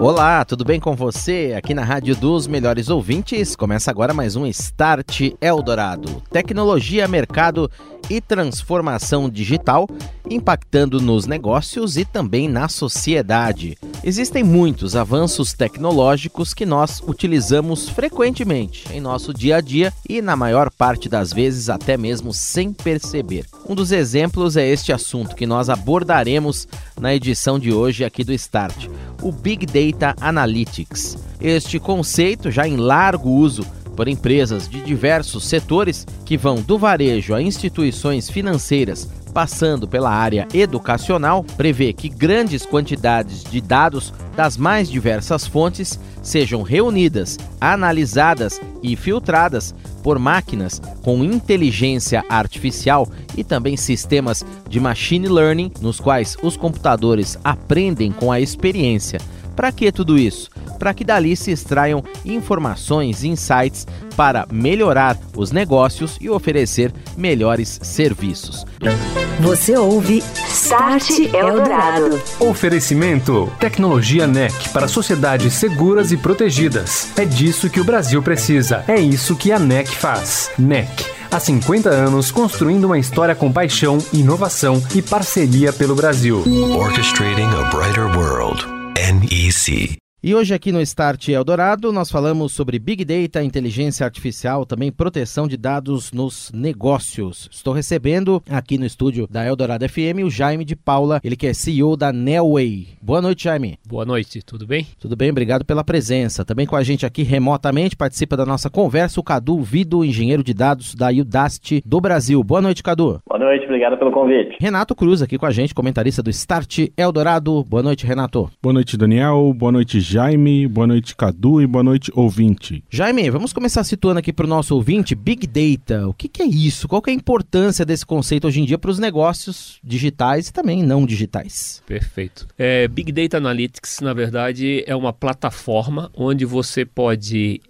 Olá, tudo bem com você? Aqui na Rádio dos Melhores Ouvintes, começa agora mais um Start Eldorado. Tecnologia, mercado e transformação digital impactando nos negócios e também na sociedade. Existem muitos avanços tecnológicos que nós utilizamos frequentemente em nosso dia a dia e, na maior parte das vezes, até mesmo sem perceber. Um dos exemplos é este assunto que nós abordaremos na edição de hoje aqui do Start: o Big Data Analytics. Este conceito, já em largo uso por empresas de diversos setores que vão do varejo a instituições financeiras, passando pela área educacional, prevê que grandes quantidades de dados das mais diversas fontes sejam reunidas, analisadas e filtradas por máquinas com inteligência artificial e também sistemas de machine learning, nos quais os computadores aprendem com a experiência. Para que tudo isso? Para que dali se extraiam informações e insights para melhorar os negócios e oferecer melhores serviços. Você ouve Start Eldorado. Oferecimento Tecnologia NEC para sociedades seguras e protegidas. É disso que o Brasil precisa. É isso que a NEC faz. NEC. Há 50 anos construindo uma história com paixão, inovação e parceria pelo Brasil. Orchestrating a Brighter World. NEC. E hoje aqui no Start Eldorado nós falamos sobre Big Data, inteligência artificial, também proteção de dados nos negócios. Estou recebendo aqui no estúdio da Eldorado FM o Jaime de Paula, ele que é CEO da Nelway. Boa noite, Jaime. Boa noite, tudo bem? Tudo bem, obrigado pela presença. Também com a gente aqui remotamente participa da nossa conversa o Cadu Vido, engenheiro de dados da Udacity do Brasil. Boa noite, Cadu. Boa noite, obrigado pelo convite. Renato Cruz aqui com a gente, comentarista do Start Eldorado. Boa noite, Renato. Boa noite, Daniel. Boa noite, Jaime, boa noite Cadu e boa noite ouvinte. Jaime, vamos começar situando aqui para o nosso ouvinte Big Data. O que, que, é isso? Qual que é a importância desse conceito hoje em dia para os negócios digitais e também não digitais? Perfeito. É, Big Data Analytics, na verdade, é uma plataforma onde você pode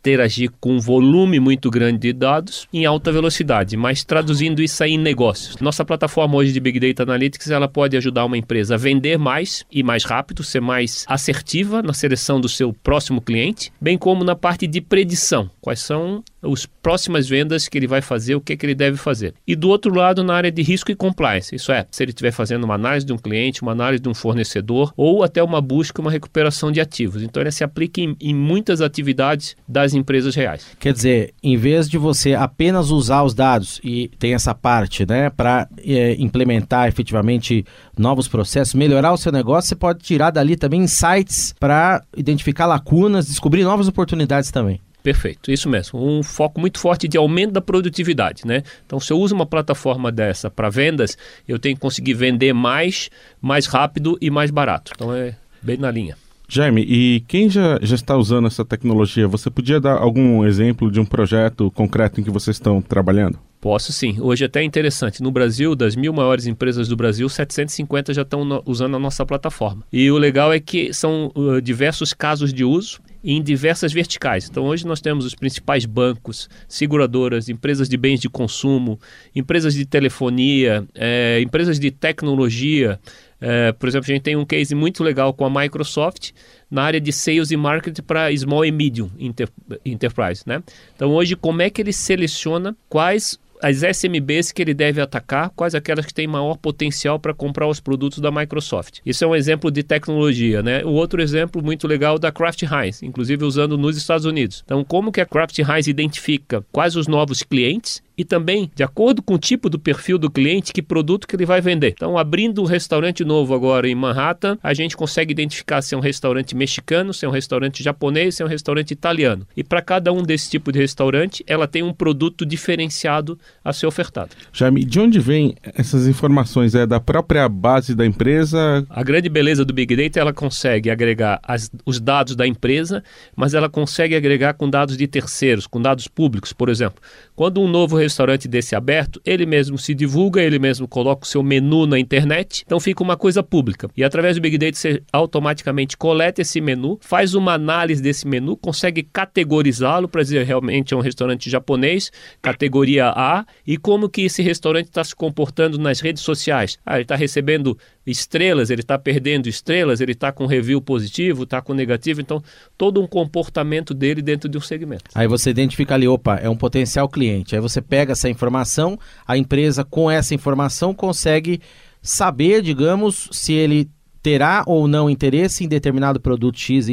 interagir com um volume muito grande de dados em alta velocidade, mas traduzindo isso aí em negócios. Nossa plataforma hoje de Big Data Analytics, ela pode ajudar uma empresa a vender mais e mais rápido, ser mais assertiva na seleção do seu próximo cliente, bem como na parte de predição. Quais são as próximas vendas que ele vai fazer, o que, é que ele deve fazer. E do outro lado, na área de risco e compliance, isso é, se ele estiver fazendo uma análise de um cliente, uma análise de um fornecedor ou até uma busca, uma recuperação de ativos. Então, ele se aplica em, em muitas atividades das empresas reais. Quer dizer, em vez de você apenas usar os dados e tem essa parte, né, para é, implementar efetivamente novos processos, melhorar o seu negócio, você pode tirar dali também insights para identificar lacunas, descobrir novas oportunidades também. Perfeito, isso mesmo. Um foco muito forte de aumento da produtividade, né? Então, se eu uso uma plataforma dessa para vendas, eu tenho que conseguir vender mais, mais rápido e mais barato. Então, é bem na linha. Jaime, e quem já, já está usando essa tecnologia, você podia dar algum exemplo de um projeto concreto em que vocês estão trabalhando? Posso sim. Hoje é até interessante. No Brasil, das mil maiores empresas do Brasil, 750 já estão no, usando a nossa plataforma. E o legal é que são uh, diversos casos de uso em diversas verticais. Então, hoje nós temos os principais bancos, seguradoras, empresas de bens de consumo, empresas de telefonia, é, empresas de tecnologia. É, por exemplo, a gente tem um case muito legal com a Microsoft na área de sales e marketing para small e medium inter, enterprise. Né? Então, hoje, como é que ele seleciona quais as SMBs que ele deve atacar, quais aquelas que têm maior potencial para comprar os produtos da Microsoft. Isso é um exemplo de tecnologia, né? O outro exemplo muito legal da Kraft Heinz, inclusive usando nos Estados Unidos. Então, como que a Kraft Heinz identifica quais os novos clientes e também, de acordo com o tipo do perfil do cliente, que produto que ele vai vender. Então, abrindo um restaurante novo agora em Manhattan, a gente consegue identificar se é um restaurante mexicano, se é um restaurante japonês, se é um restaurante italiano. E para cada um desse tipo de restaurante, ela tem um produto diferenciado a ser ofertado. Jaime, de onde vem essas informações? É da própria base da empresa? A grande beleza do Big Data, ela consegue agregar as, os dados da empresa, mas ela consegue agregar com dados de terceiros, com dados públicos, por exemplo. Quando um novo restaurante restaurante desse aberto, ele mesmo se divulga, ele mesmo coloca o seu menu na internet, então fica uma coisa pública. E através do Big Data você automaticamente coleta esse menu, faz uma análise desse menu, consegue categorizá-lo para dizer realmente é um restaurante japonês, categoria A, e como que esse restaurante está se comportando nas redes sociais. Ah, ele está recebendo estrelas, ele está perdendo estrelas, ele está com review positivo, está com negativo, então todo um comportamento dele dentro de um segmento. Aí você identifica ali, opa, é um potencial cliente. Aí você pega essa informação, a empresa com essa informação consegue saber, digamos, se ele terá ou não interesse em determinado produto XYZ,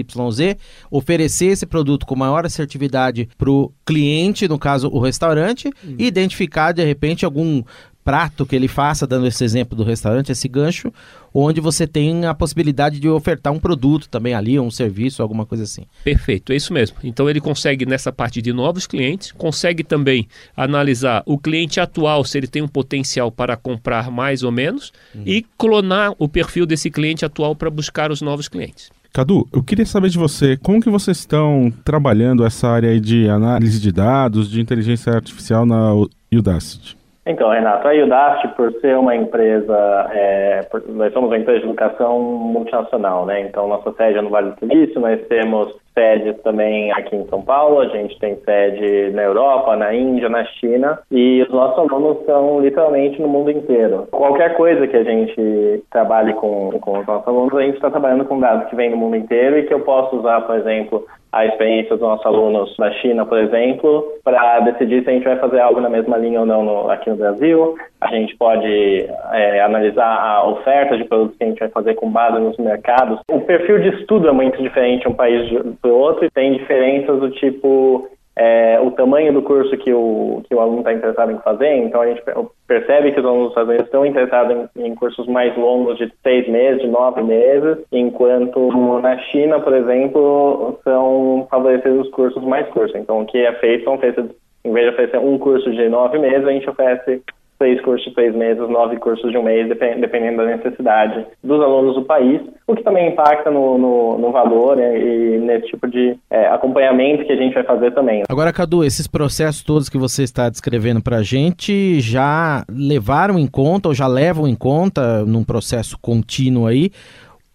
oferecer esse produto com maior assertividade para o cliente, no caso o restaurante, e identificar de repente algum prato que ele faça, dando esse exemplo do restaurante, esse gancho, onde você tem a possibilidade de ofertar um produto também ali, um serviço, alguma coisa assim. Perfeito, é isso mesmo. Então ele consegue nessa parte de novos clientes, consegue também analisar o cliente atual, se ele tem um potencial para comprar mais ou menos, uhum. e clonar o perfil desse cliente atual para buscar os novos clientes. Cadu, eu queria saber de você, como que vocês estão trabalhando essa área de análise de dados, de inteligência artificial na Udacity? Então, Renato, a Udacity, por ser uma empresa, é, por, nós somos uma empresa de educação multinacional, né? Então, nossa sede é no Vale do Silício, nós temos sedes também aqui em São Paulo, a gente tem sede na Europa, na Índia, na China, e os nossos alunos são literalmente no mundo inteiro. Qualquer coisa que a gente trabalhe com, com os nossos alunos, a gente está trabalhando com dados que vêm do mundo inteiro e que eu posso usar, por exemplo, a experiência dos nossos alunos da China, por exemplo, para decidir se a gente vai fazer algo na mesma linha ou não no, aqui no Brasil. A gente pode é, analisar a oferta de produtos que a gente vai fazer com base nos mercados. O perfil de estudo é muito diferente um país para o outro e tem diferenças do tipo é, o tamanho do curso que o, que o aluno está interessado em fazer. Então, a gente percebe que os alunos dos estão interessados em, em, cursos mais longos, de seis meses, de nove meses, enquanto na China, por exemplo, são favorecidos os cursos mais curtos. Então, o que é feito, são feitos, em vez de oferecer um curso de nove meses, a gente oferece seis cursos de três meses, nove cursos de um mês, dependendo da necessidade dos alunos do país, o que também impacta no, no, no valor né, e nesse tipo de é, acompanhamento que a gente vai fazer também. Agora, Cadu, esses processos todos que você está descrevendo para a gente já levaram em conta ou já levam em conta num processo contínuo aí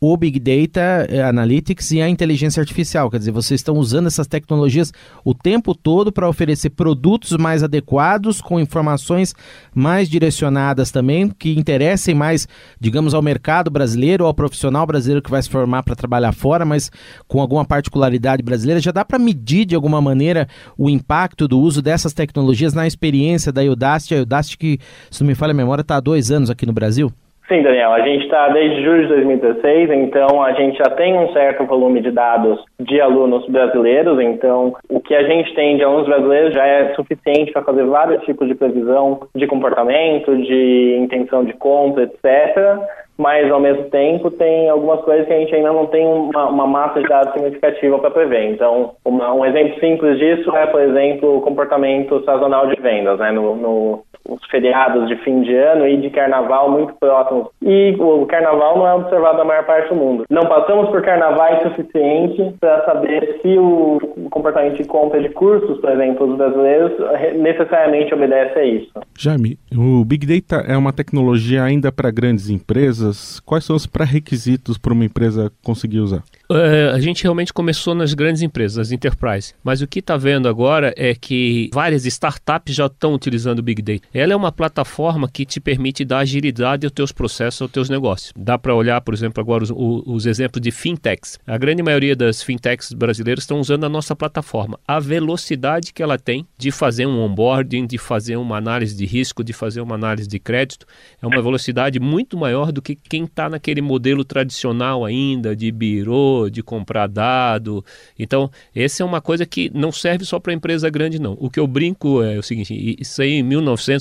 o Big Data eh, Analytics e a inteligência artificial. Quer dizer, vocês estão usando essas tecnologias o tempo todo para oferecer produtos mais adequados, com informações mais direcionadas também, que interessem mais, digamos, ao mercado brasileiro, ao profissional brasileiro que vai se formar para trabalhar fora, mas com alguma particularidade brasileira. Já dá para medir de alguma maneira o impacto do uso dessas tecnologias na experiência da Udacity? A Udacity, que, se não me falha a memória, está há dois anos aqui no Brasil? Sim, Daniel, a gente está desde julho de 2016, então a gente já tem um certo volume de dados de alunos brasileiros, então o que a gente tem de alunos brasileiros já é suficiente para fazer vários tipos de previsão de comportamento, de intenção de compra, etc mas ao mesmo tempo tem algumas coisas que a gente ainda não tem uma, uma massa de dados significativa para prever. Então, uma, um exemplo simples disso é, por exemplo, o comportamento sazonal de vendas, né? No, no, os feriados de fim de ano e de carnaval muito próximos. E o carnaval não é observado na maior parte do mundo. Não passamos por carnavais suficiente para saber se o comportamento de compra de cursos, por exemplo, dos brasileiros, necessariamente obedece a isso. Jaime, o Big Data é uma tecnologia ainda para grandes empresas empresas, quais são os pré-requisitos para uma empresa conseguir usar? Uh, a gente realmente começou nas grandes empresas, as enterprise. Mas o que está vendo agora é que várias startups já estão utilizando o Big Data. Ela é uma plataforma que te permite dar agilidade aos teus processos, aos teus negócios. Dá para olhar, por exemplo, agora os, os, exemplos de fintechs. A grande maioria das fintechs brasileiras estão usando a nossa plataforma. A velocidade que ela tem de fazer um onboarding, de fazer uma análise de risco, de fazer uma análise de crédito, é uma velocidade muito maior do que quem está naquele modelo tradicional ainda de birô, de comprar dado. Então, essa é uma coisa que não serve só para empresa grande, não. O que eu brinco é o seguinte: isso aí em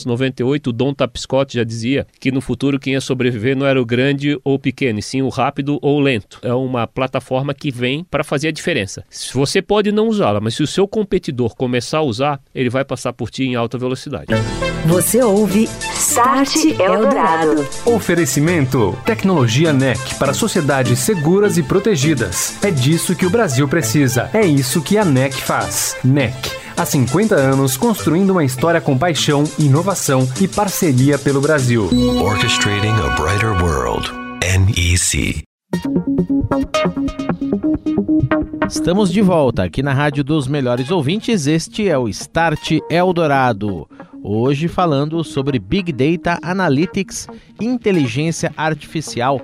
1998, o Don Tapscott já dizia que no futuro quem ia sobreviver não era o grande ou o pequeno, e sim o rápido ou o lento. É uma plataforma que vem para fazer a diferença. Você pode não usá-la, mas se o seu competidor começar a usar, ele vai passar por ti em alta velocidade. Você ouve Start Eldorado. Oferecimento: Tecnologia NEC para sociedades seguras e protegidas. É disso que o Brasil precisa. É isso que a NEC faz. NEC Há 50 anos construindo uma história com paixão, inovação e parceria pelo Brasil. Orchestrating a brighter world. NEC. Estamos de volta aqui na Rádio dos Melhores Ouvintes. Este é o Start Eldorado. Hoje falando sobre Big Data Analytics inteligência artificial.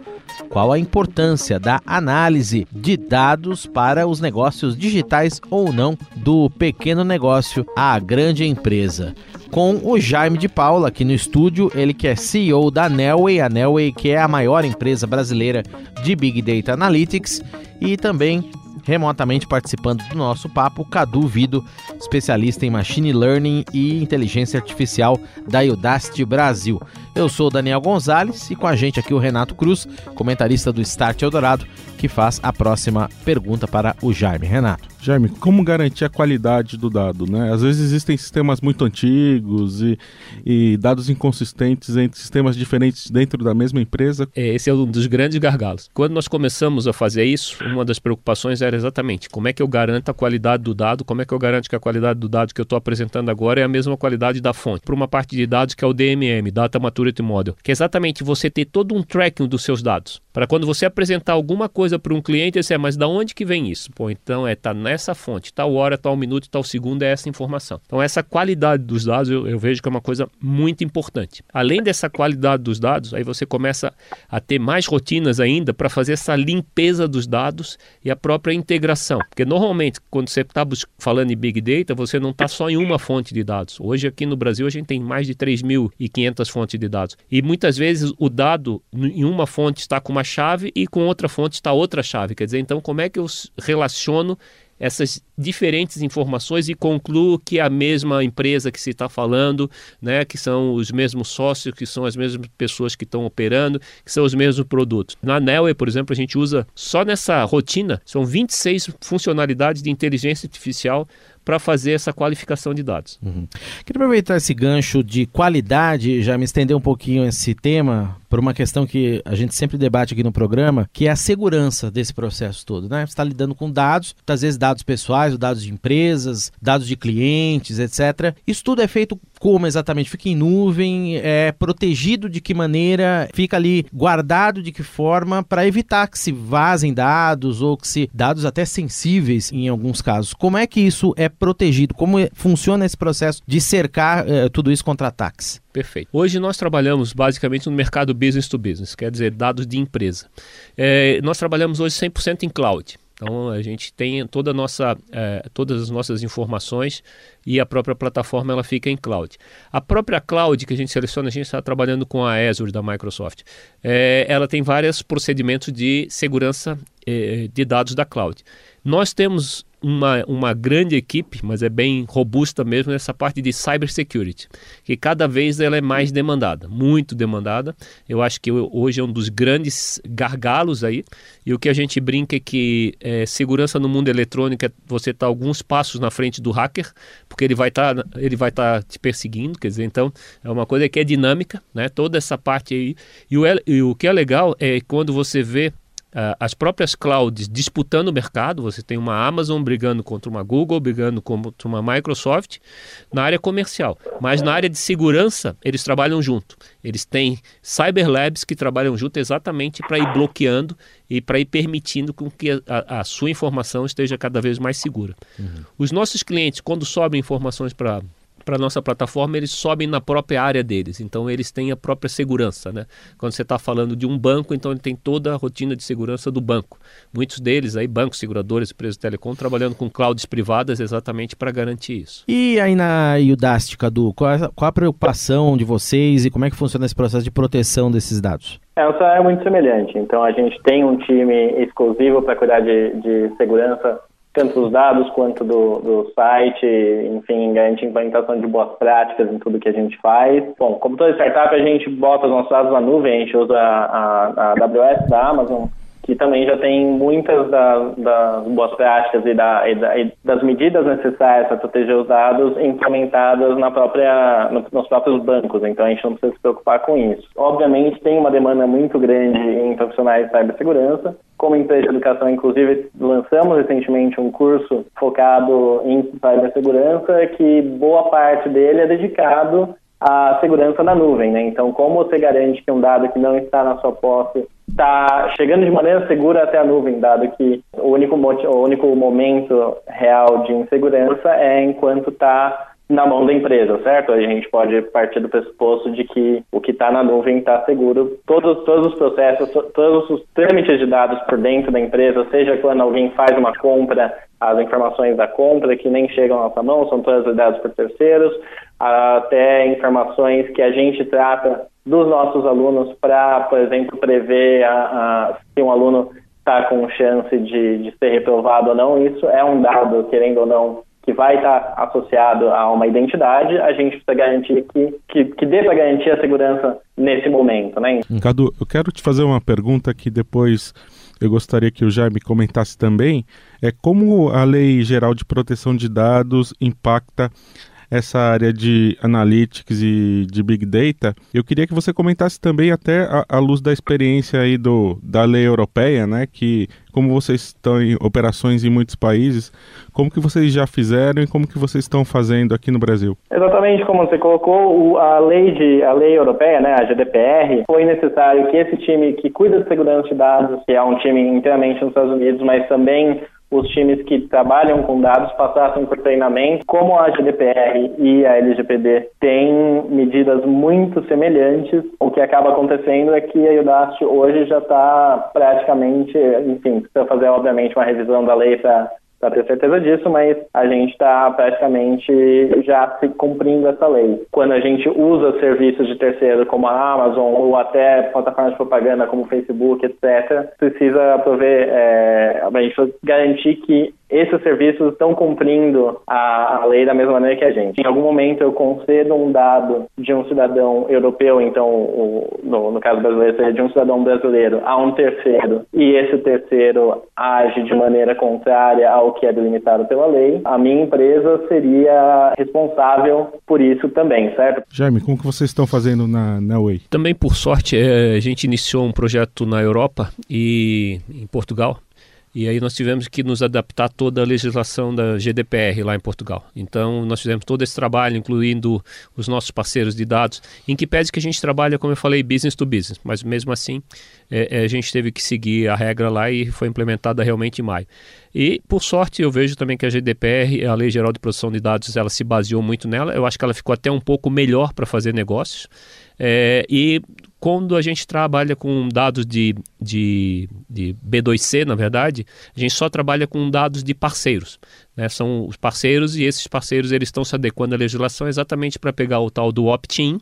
Qual a importância da análise de dados para os negócios digitais ou não do pequeno negócio à grande empresa? Com o Jaime de Paula aqui no estúdio, ele que é CEO da Nelway, a Nelway que é a maior empresa brasileira de Big Data Analytics e também remotamente participando do nosso papo, Cadu Vido, especialista em Machine Learning e Inteligência Artificial da Udacity Brasil. Eu sou Daniel Gonzalez e com a gente aqui o Renato Cruz, comentarista do Start Eldorado, que faz a próxima pergunta para o Jaime. Renato. Jaime, como garantir a qualidade do dado? Né? Às vezes existem sistemas muito antigos e, e dados inconsistentes entre sistemas diferentes dentro da mesma empresa. É, esse é um dos grandes gargalos. Quando nós começamos a fazer isso, uma das preocupações era exatamente como é que eu garanto a qualidade do dado, como é que eu garanto que a qualidade do dado que eu estou apresentando agora é a mesma qualidade da fonte. Para uma parte de dados que é o DMM, Data Maturity Model, que é exatamente você ter todo um tracking dos seus dados. Para quando você apresentar alguma coisa para um cliente, você é, mas da onde que vem isso? Pô, então é tá nessa fonte, tal hora, tal minuto, tal segundo é essa informação. Então essa qualidade dos dados eu, eu vejo que é uma coisa muito importante. Além dessa qualidade dos dados, aí você começa a ter mais rotinas ainda para fazer essa limpeza dos dados e a própria integração. Porque normalmente quando você está falando em Big Data, você não está só em uma fonte de dados. Hoje aqui no Brasil a gente tem mais de 3.500 fontes de dados. E muitas vezes o dado em uma fonte está com uma chave e com outra fonte está outra chave. Quer dizer, então como é que eu relaciono essas diferentes informações e concluo que a mesma empresa que se está falando, né, que são os mesmos sócios, que são as mesmas pessoas que estão operando, que são os mesmos produtos. Na Nelway, por exemplo, a gente usa só nessa rotina, são 26 funcionalidades de inteligência artificial para fazer essa qualificação de dados. Uhum. Queria aproveitar esse gancho de qualidade, já me estender um pouquinho esse tema, por uma questão que a gente sempre debate aqui no programa, que é a segurança desse processo todo. Né? Você está lidando com dados, às vezes dados pessoais, dados de empresas, dados de clientes, etc. Isso tudo é feito como exatamente? Fica em nuvem? É protegido de que maneira? Fica ali guardado de que forma para evitar que se vazem dados ou que se dados até sensíveis em alguns casos. Como é que isso é protegido? Como é, funciona esse processo de cercar é, tudo isso contra ataques? Perfeito. Hoje nós trabalhamos basicamente no mercado business to business, quer dizer, dados de empresa. É, nós trabalhamos hoje 100% em cloud. Então a gente tem toda nossa, é, todas as nossas informações e a própria plataforma ela fica em cloud. A própria cloud que a gente seleciona, a gente está trabalhando com a Azure da Microsoft. É, ela tem vários procedimentos de segurança é, de dados da cloud. Nós temos uma, uma grande equipe, mas é bem robusta mesmo nessa parte de cybersecurity, que cada vez ela é mais demandada, muito demandada. Eu acho que hoje é um dos grandes gargalos aí. E o que a gente brinca é que é, segurança no mundo eletrônico é você estar tá alguns passos na frente do hacker, porque ele vai estar tá, ele vai estar tá te perseguindo, quer dizer, então é uma coisa que é dinâmica, né? Toda essa parte aí. E o, e o que é legal é quando você vê as próprias clouds disputando o mercado, você tem uma Amazon brigando contra uma Google, brigando contra uma Microsoft na área comercial. Mas na área de segurança, eles trabalham junto. Eles têm Cyber Labs que trabalham junto exatamente para ir bloqueando e para ir permitindo com que a, a, sua informação esteja cada vez mais segura. Uhum. Os nossos clientes, quando sobem informações para para a nossa plataforma, eles sobem na própria área deles. Então, eles têm a própria segurança. Né? Quando você está falando de um banco, então ele tem toda a rotina de segurança do banco. Muitos deles, aí, bancos, seguradores, empresas de telecom, trabalhando com clouds privadas exatamente para garantir isso. E aí na Udacity, Cadu, qual, é, qual a preocupação de vocês e como é que funciona esse processo de proteção desses dados? É, é muito semelhante. Então, a gente tem um time exclusivo para cuidar de, de segurança tanto dos dados quanto do, do site, enfim, garante implementação de boas práticas em tudo que a gente faz. Bom, como toda startup, a gente bota os nossos dados na nuvem, a gente usa a, a AWS da Amazon, que também já tem muitas das, das boas práticas e, da, e, da, e, das medidas necessárias para proteger os dados implementadas na própria, no, nos próprios bancos, então a gente não precisa se preocupar com isso. Obviamente tem uma demanda muito grande em profissionais de cibersegurança, como empresa de educação, inclusive, lançamos recentemente um curso focado em cibersegurança, que boa parte dele é dedicado à segurança na nuvem. Né? Então, como você garante que um dado que não está na sua posse está chegando de maneira segura até a nuvem, dado que o único, o único momento real de insegurança é enquanto está na mão da empresa, certo? A gente pode partir do pressuposto de que o que está na nuvem está seguro. Todos, todos os processos, todos os trâmites de dados por dentro da empresa, seja quando alguém faz uma compra, as informações da compra que nem chegam à nossa mão, são todas dadas por terceiros, até informações que a gente trata dos nossos alunos para, por exemplo, prever a, a, se um aluno está com chance de, de ser reprovado ou não. Isso é um dado, querendo ou não, que vai estar associado a uma identidade, a gente precisa garantir que, que, que dê para garantir a segurança nesse momento. Né? Cadu, eu quero te fazer uma pergunta que depois eu gostaria que o Jaime comentasse também. É como a Lei Geral de Proteção de Dados impacta essa área de analytics e de big data, eu queria que você comentasse também até à luz da experiência aí do, da lei europeia, né, que como vocês estão em operações em muitos países, como que vocês já fizeram e como que vocês estão fazendo aqui no Brasil? Exatamente como você colocou, a lei de a lei europeia, né, a GDPR, foi necessário que esse time que cuida de segurança de dados, que é um time inteiramente nos Estados Unidos, mas também os times que trabalham com dados passassem por treinamento. Como a GDPR e a LGPD têm medidas muito semelhantes, o que acaba acontecendo é que a Udacity hoje já está praticamente, enfim, precisa fazer obviamente uma revisão da lei para para ter certeza disso, mas a gente está praticamente já se cumprindo essa lei. Quando a gente usa serviços de terceiro como a Amazon ou até plataformas de propaganda como o Facebook, etc., precisa prover, é, a gente garantir que esses serviços estão cumprindo a, a, lei da mesma maneira que a gente. Em algum momento eu concedo um dado de um cidadão europeu, então o, no, no, caso brasileiro seria de um cidadão brasileiro a um terceiro, e esse terceiro age de maneira contrária ao que é delimitado pela lei, a minha empresa seria responsável por isso também, certo? Jaime, como que vocês estão fazendo na, na Way? Também, por sorte, é, a gente iniciou um projeto na Europa e em Portugal, e aí nós tivemos que nos adaptar toda a legislação da GDPR lá em Portugal. Então nós fizemos todo esse trabalho, incluindo os nossos parceiros de dados, em que pede que a gente trabalha, como eu falei, business to business, mas mesmo assim é, é, a gente teve que seguir a regra lá e foi implementada realmente em maio. E por sorte eu vejo também que a GDPR, a Lei Geral de Proteção de Dados, ela se baseou muito nela. Eu acho que ela ficou até um pouco melhor para fazer negócios. É, e quando a gente trabalha com dados de, de, de, B2C, na verdade, a gente só trabalha com dados de parceiros. Né? São os parceiros e esses parceiros eles estão se adequando à legislação exatamente para pegar o tal do opt-in,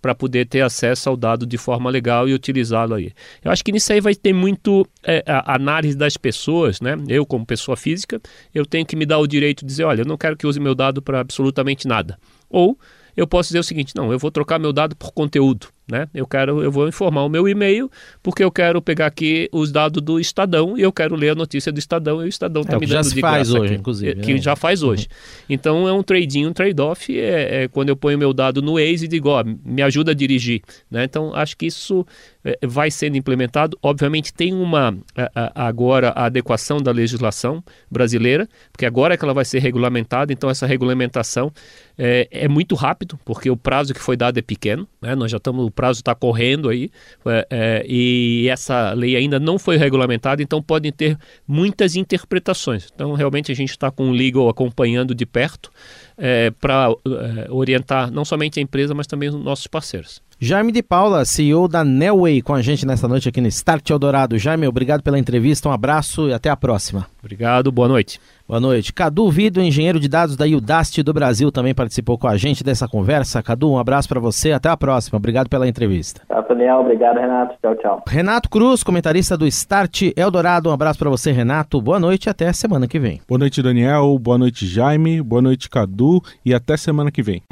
para poder ter acesso ao dado de forma legal e utilizá-lo aí. Eu acho que nisso aí vai ter muito é, análise das pessoas, né? Eu, como pessoa física, eu tenho que me dar o direito de dizer, olha, eu não quero que use meu dado para absolutamente nada. Ou eu posso dizer o seguinte, não, eu vou trocar meu dado por conteúdo. Né? Eu quero, eu vou informar o meu e-mail porque eu quero pegar aqui os dados do Estadão e eu quero ler a notícia do Estadão e o Estadão está é, me dando já se de faz hoje, aqui, inclusive. Que né? já faz hoje. Uhum. Então é um trading, um trade-off é, é, quando eu ponho meu dado no Waze e digo, ó, me ajuda a dirigir. Né? Então acho que isso é, vai sendo implementado. Obviamente tem uma a, a, agora a adequação da legislação brasileira, porque agora é que ela vai ser regulamentada. Então essa regulamentação é, é muito rápido, porque o prazo que foi dado é pequeno. Né? Nós já estamos prazo está correndo aí é, é, e essa lei ainda não foi regulamentada, então podem ter muitas interpretações. Então, realmente, a gente está com o legal acompanhando de perto é, para é, orientar não somente a empresa, mas também os nossos parceiros. Jaime de Paula, CEO da Nelway, com a gente nessa noite aqui no Start Eldorado. Jaime, obrigado pela entrevista, um abraço e até a próxima. Obrigado, boa noite. Boa noite. Cadu Vido, engenheiro de dados da Udacity do Brasil, também participou com a gente dessa conversa. Cadu, um abraço para você, até a próxima. Obrigado pela entrevista. Tchau, Daniel. Obrigado, Renato. Tchau, tchau. Renato Cruz, comentarista do Start Eldorado. Um abraço para você, Renato. Boa noite e até semana que vem. Boa noite, Daniel. Boa noite, Jaime. Boa noite, Cadu. E até semana que vem.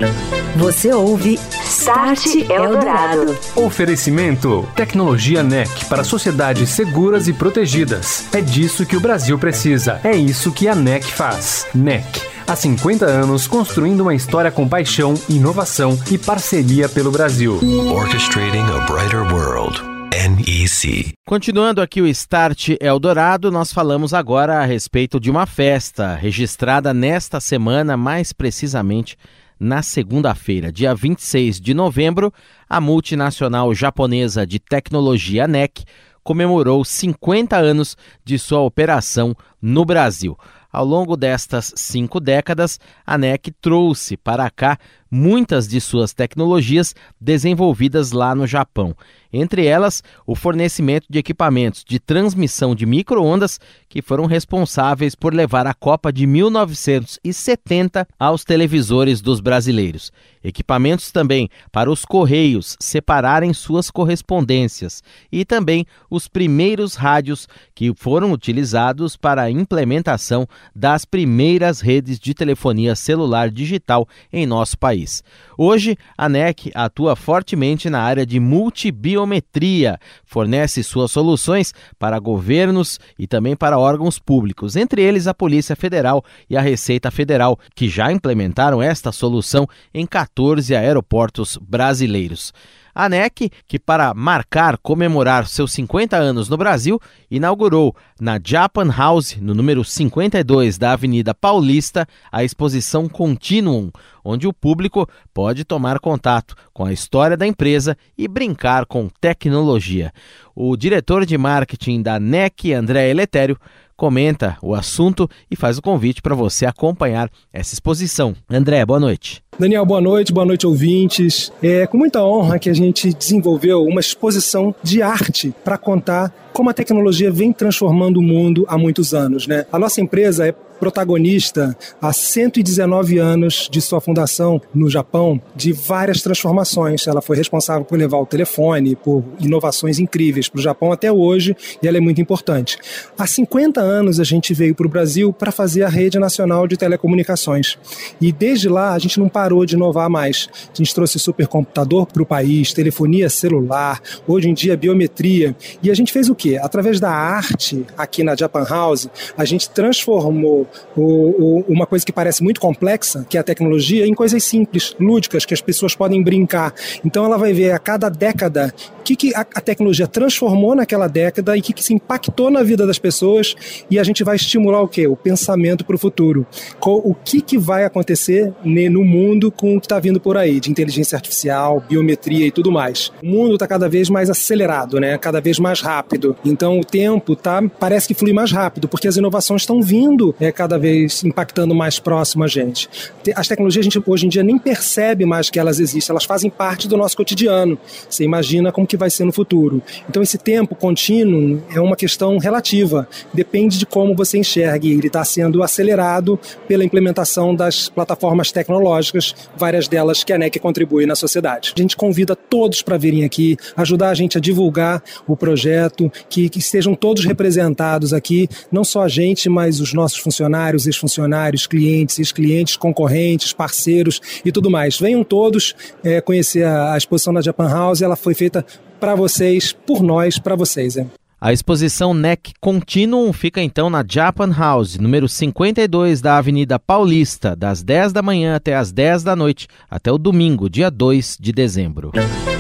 Você ouve Start Eldorado. Oferecimento: Tecnologia NEC para sociedades seguras e protegidas. É disso que o Brasil precisa. É isso que a NEC faz. NEC. Há 50 anos construindo uma história com paixão, inovação e parceria pelo Brasil. Orchestrating a brighter world. NEC. Continuando aqui o Start Eldorado, nós falamos agora a respeito de uma festa registrada nesta semana, mais precisamente na segunda-feira, dia 26 de novembro, a multinacional japonesa de tecnologia NEC comemorou 50 anos de sua operação no Brasil. Ao longo destas cinco décadas, a NEC trouxe para cá muitas de suas tecnologias desenvolvidas lá no Japão. Entre elas, o fornecimento de equipamentos de transmissão de microondas que foram responsáveis por levar a Copa de 1970 aos televisores dos brasileiros. Equipamentos também para os correios separarem suas correspondências e também os primeiros rádios que foram utilizados para a implementação das primeiras redes de telefonia celular digital em nosso país. Hoje, a NEC atua fortemente na área de multibiometria, fornece suas soluções para governos e também para órgãos públicos, entre eles a Polícia Federal e a Receita Federal, que já implementaram esta solução em 14 aeroportos brasileiros. A NEC, que para marcar, comemorar seus 50 anos no Brasil, inaugurou na Japan House, no número 52 da Avenida Paulista, a exposição Continuum, onde o público pode tomar contato com a história da empresa e brincar com tecnologia. O diretor de marketing da NEC, André Eletério, comenta o assunto e faz o convite para você acompanhar essa exposição. André, boa noite. Daniel, boa noite, boa noite, ouvintes. É com muita honra que a gente desenvolveu uma exposição de arte para contar como a tecnologia vem transformando o mundo há muitos anos. Né? A nossa empresa é protagonista há 119 anos de sua fundação no Japão de várias transformações. Ela foi responsável por levar o telefone, por inovações incríveis para o Japão até hoje e ela é muito importante. Há 50 anos a gente veio para o Brasil para fazer a rede nacional de telecomunicações e desde lá a gente não parou de inovar mais. A gente trouxe supercomputador para o país, telefonia celular, hoje em dia biometria e a gente fez o quê? Através da arte aqui na Japan House, a gente transformou o, o, uma coisa que parece muito complexa, que é a tecnologia, em coisas simples, lúdicas, que as pessoas podem brincar. Então ela vai ver a cada década o que, que a, a, tecnologia transformou naquela década e o que, que se impactou na vida das pessoas e a gente vai estimular o quê? O pensamento para o futuro. O que, que vai acontecer no mundo com o que está vindo por aí, de inteligência artificial, biometria e tudo mais. O mundo está cada vez mais acelerado, né? cada vez mais rápido. Então o tempo tá, parece que flui mais rápido, porque as inovações estão vindo é, cada vez impactando mais próximo a gente. As tecnologias a gente hoje em dia nem percebe mais que elas existem, elas fazem parte do nosso cotidiano. Você imagina como que vai ser no futuro. Então esse tempo contínuo é uma questão relativa, depende de como você enxergue. Ele está sendo acelerado pela implementação das plataformas tecnológicas, várias delas que a NEC contribui na sociedade. A gente convida todos para virem aqui, ajudar a gente a divulgar o projeto, que, que estejam todos representados aqui, não só a gente, mas os nossos funcionários funcionários, ex-funcionários, clientes, ex-clientes, concorrentes, parceiros e tudo mais. Venham todos é, conhecer a, a, exposição da Japan House. Ela foi feita para vocês, por nós, para vocês. É. A exposição NEC Continuum fica então na Japan House, número 52 da Avenida Paulista, das 10 da manhã até as 10 da noite, até o domingo, dia 2 de dezembro.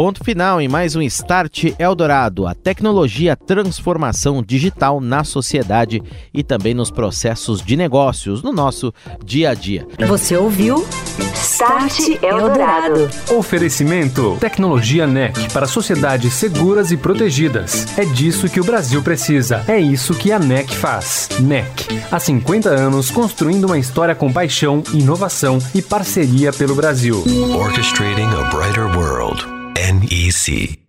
Ponto final em mais um Start Eldorado, a tecnologia transformação digital na sociedade e também nos processos de negócios no nosso dia a dia. Você ouviu? Start Eldorado. Oferecimento: Tecnologia NEC para sociedades seguras e protegidas. É disso que o Brasil precisa. É isso que a NEC faz. NEC. Há 50 anos construindo uma história com paixão, inovação e parceria pelo Brasil. Orchestrating a brighter world. NEC.